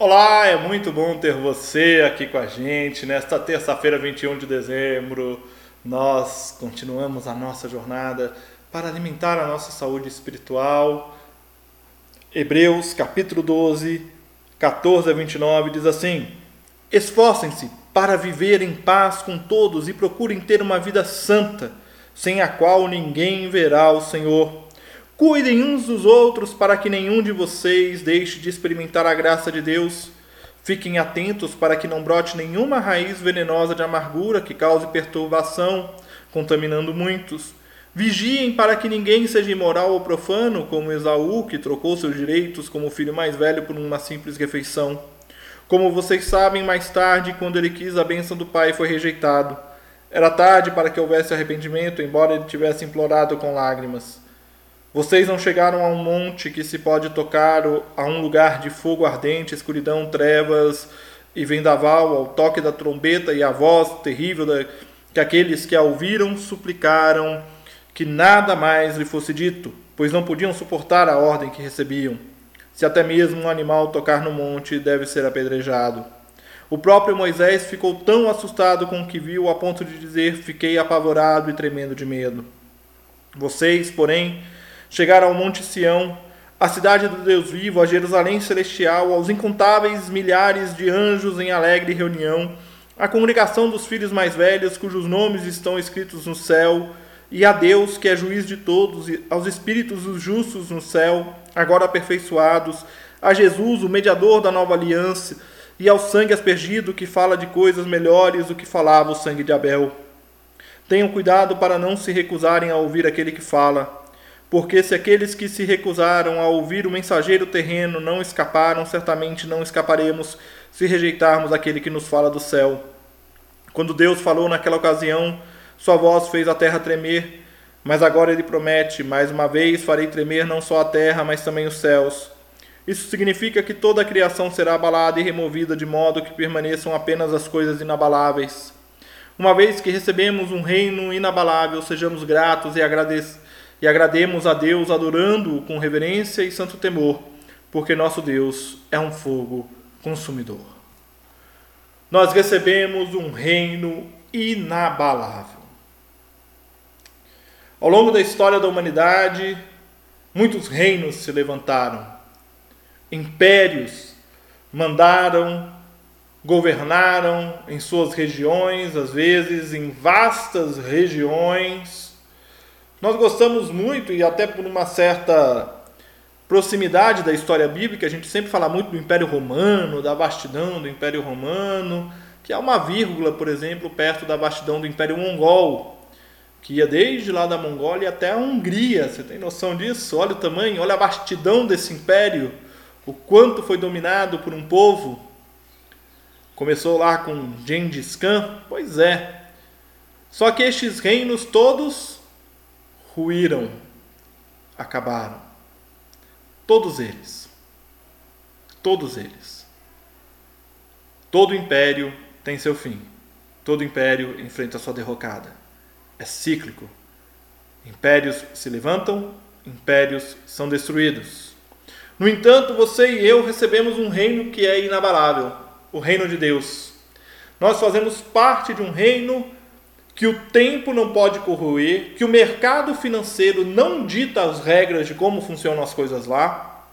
Olá, é muito bom ter você aqui com a gente nesta terça-feira, 21 de dezembro. Nós continuamos a nossa jornada para alimentar a nossa saúde espiritual. Hebreus capítulo 12, 14 a 29 diz assim: Esforcem-se para viver em paz com todos e procurem ter uma vida santa, sem a qual ninguém verá o Senhor. Cuidem uns dos outros para que nenhum de vocês deixe de experimentar a graça de Deus. Fiquem atentos para que não brote nenhuma raiz venenosa de amargura que cause perturbação, contaminando muitos. Vigiem para que ninguém seja imoral ou profano, como Esaú, que trocou seus direitos como filho mais velho por uma simples refeição. Como vocês sabem, mais tarde, quando ele quis a bênção do pai, foi rejeitado. Era tarde para que houvesse arrependimento, embora ele tivesse implorado com lágrimas. Vocês não chegaram a um monte que se pode tocar, a um lugar de fogo ardente, escuridão, trevas e vendaval, ao toque da trombeta e a voz terrível da, que aqueles que a ouviram suplicaram que nada mais lhe fosse dito, pois não podiam suportar a ordem que recebiam. Se até mesmo um animal tocar no monte, deve ser apedrejado. O próprio Moisés ficou tão assustado com o que viu a ponto de dizer: Fiquei apavorado e tremendo de medo. Vocês, porém, chegaram ao Monte Sião, à cidade do Deus vivo, a Jerusalém celestial, aos incontáveis milhares de anjos em alegre reunião, à congregação dos filhos mais velhos, cujos nomes estão escritos no céu, e a Deus, que é juiz de todos, e aos espíritos dos justos no céu, agora aperfeiçoados, a Jesus, o mediador da nova aliança, e ao sangue aspergido, que fala de coisas melhores do que falava o sangue de Abel. Tenham cuidado para não se recusarem a ouvir aquele que fala porque se aqueles que se recusaram a ouvir o mensageiro terreno não escaparam, certamente não escaparemos se rejeitarmos aquele que nos fala do céu. Quando Deus falou naquela ocasião, sua voz fez a terra tremer, mas agora ele promete: mais uma vez farei tremer não só a terra, mas também os céus. Isso significa que toda a criação será abalada e removida, de modo que permaneçam apenas as coisas inabaláveis. Uma vez que recebemos um reino inabalável, sejamos gratos e agradecidos e agrademos a Deus adorando-o com reverência e santo temor, porque nosso Deus é um fogo consumidor. Nós recebemos um reino inabalável. Ao longo da história da humanidade, muitos reinos se levantaram, impérios mandaram, governaram em suas regiões, às vezes em vastas regiões, nós gostamos muito, e até por uma certa proximidade da história bíblica, a gente sempre fala muito do Império Romano, da vastidão do Império Romano, que é uma vírgula, por exemplo, perto da vastidão do Império Mongol, que ia desde lá da Mongólia até a Hungria. Você tem noção disso? Olha o tamanho, olha a vastidão desse império, o quanto foi dominado por um povo. Começou lá com Gengis Khan, pois é. Só que estes reinos todos ruíram, acabaram. Todos eles. Todos eles. Todo império tem seu fim. Todo império enfrenta sua derrocada. É cíclico. Impérios se levantam, impérios são destruídos. No entanto, você e eu recebemos um reino que é inabalável o reino de Deus. Nós fazemos parte de um reino que o tempo não pode corroer, que o mercado financeiro não dita as regras de como funcionam as coisas lá,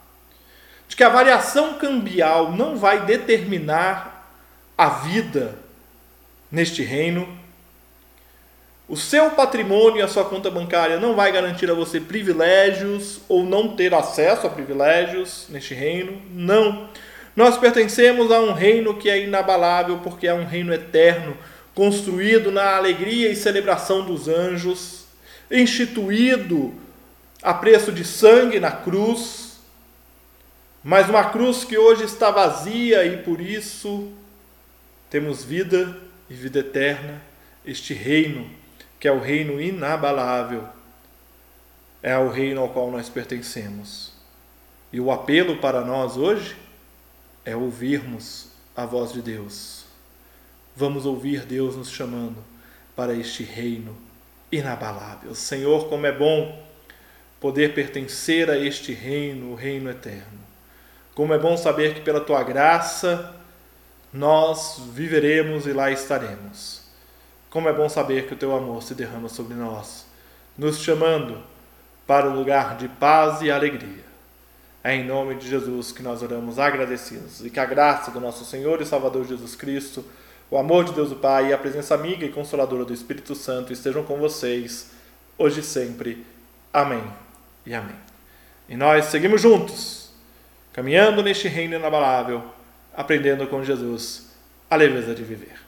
de que a variação cambial não vai determinar a vida neste reino. O seu patrimônio e a sua conta bancária não vai garantir a você privilégios ou não ter acesso a privilégios neste reino. Não. Nós pertencemos a um reino que é inabalável porque é um reino eterno construído na alegria e celebração dos anjos, instituído a preço de sangue na cruz, mas uma cruz que hoje está vazia e por isso temos vida e vida eterna, este reino, que é o reino inabalável, é o reino ao qual nós pertencemos. E o apelo para nós hoje é ouvirmos a voz de Deus vamos ouvir Deus nos chamando para este reino inabalável. Senhor, como é bom poder pertencer a este reino, o reino eterno. Como é bom saber que pela tua graça nós viveremos e lá estaremos. Como é bom saber que o teu amor se derrama sobre nós, nos chamando para um lugar de paz e alegria. É em nome de Jesus que nós oramos agradecidos e que a graça do nosso Senhor e Salvador Jesus Cristo, o amor de Deus o Pai e a presença amiga e consoladora do Espírito Santo estejam com vocês, hoje e sempre. Amém e amém. E nós seguimos juntos caminhando neste reino inabalável, aprendendo com Jesus a leveza de viver.